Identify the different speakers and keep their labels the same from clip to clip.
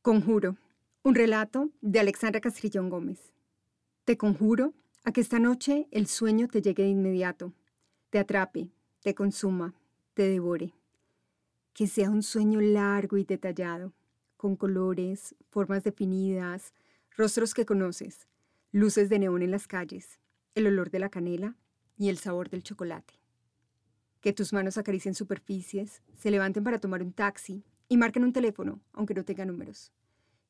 Speaker 1: Conjuro, un relato de Alexandra Castrillón Gómez. Te conjuro a que esta noche el sueño te llegue de inmediato, te atrape, te consuma, te devore. Que sea un sueño largo y detallado, con colores, formas definidas, rostros que conoces, luces de neón en las calles, el olor de la canela y el sabor del chocolate. Que tus manos acaricien superficies, se levanten para tomar un taxi y marquen un teléfono, aunque no tenga números.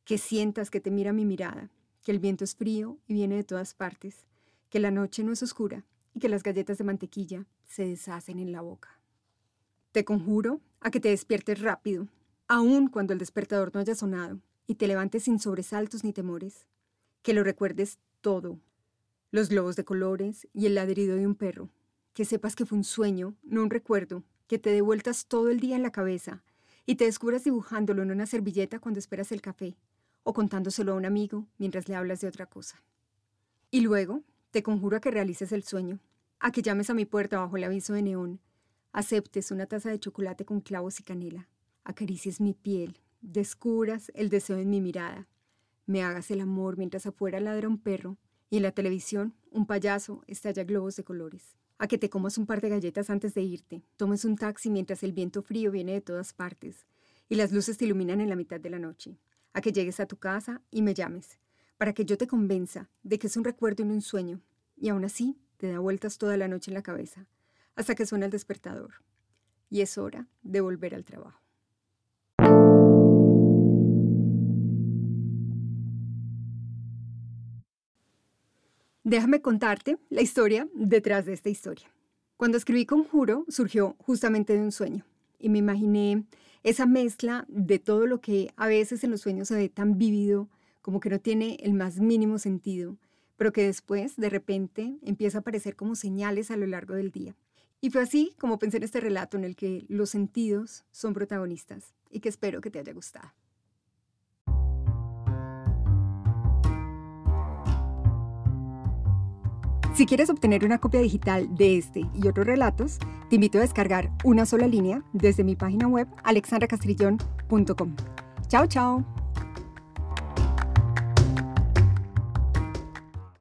Speaker 1: Que sientas que te mira mi mirada, que el viento es frío y viene de todas partes, que la noche no es oscura y que las galletas de mantequilla se deshacen en la boca. Te conjuro a que te despiertes rápido, aun cuando el despertador no haya sonado, y te levantes sin sobresaltos ni temores. Que lo recuerdes todo, los globos de colores y el ladrido de un perro. Que sepas que fue un sueño, no un recuerdo, que te dé vueltas todo el día en la cabeza y te descubras dibujándolo en una servilleta cuando esperas el café o contándoselo a un amigo mientras le hablas de otra cosa. Y luego, te conjuro a que realices el sueño, a que llames a mi puerta bajo el aviso de neón, aceptes una taza de chocolate con clavos y canela, acaricies mi piel, descubras el deseo en mi mirada, me hagas el amor mientras afuera ladra un perro y en la televisión un payaso estalla globos de colores a que te comas un par de galletas antes de irte, tomes un taxi mientras el viento frío viene de todas partes y las luces te iluminan en la mitad de la noche, a que llegues a tu casa y me llames, para que yo te convenza de que es un recuerdo y no un sueño, y aún así te da vueltas toda la noche en la cabeza, hasta que suena el despertador, y es hora de volver al trabajo. Déjame contarte la historia detrás de esta historia. Cuando escribí Conjuro surgió justamente de un sueño y me imaginé esa mezcla de todo lo que a veces en los sueños se ve tan vívido como que no tiene el más mínimo sentido, pero que después de repente empieza a aparecer como señales a lo largo del día. Y fue así como pensé en este relato en el que los sentidos son protagonistas y que espero que te haya gustado. Si quieres obtener una copia digital de este y otros relatos, te invito a descargar una sola línea desde mi página web alexandracastrillón.com. Chao, chao.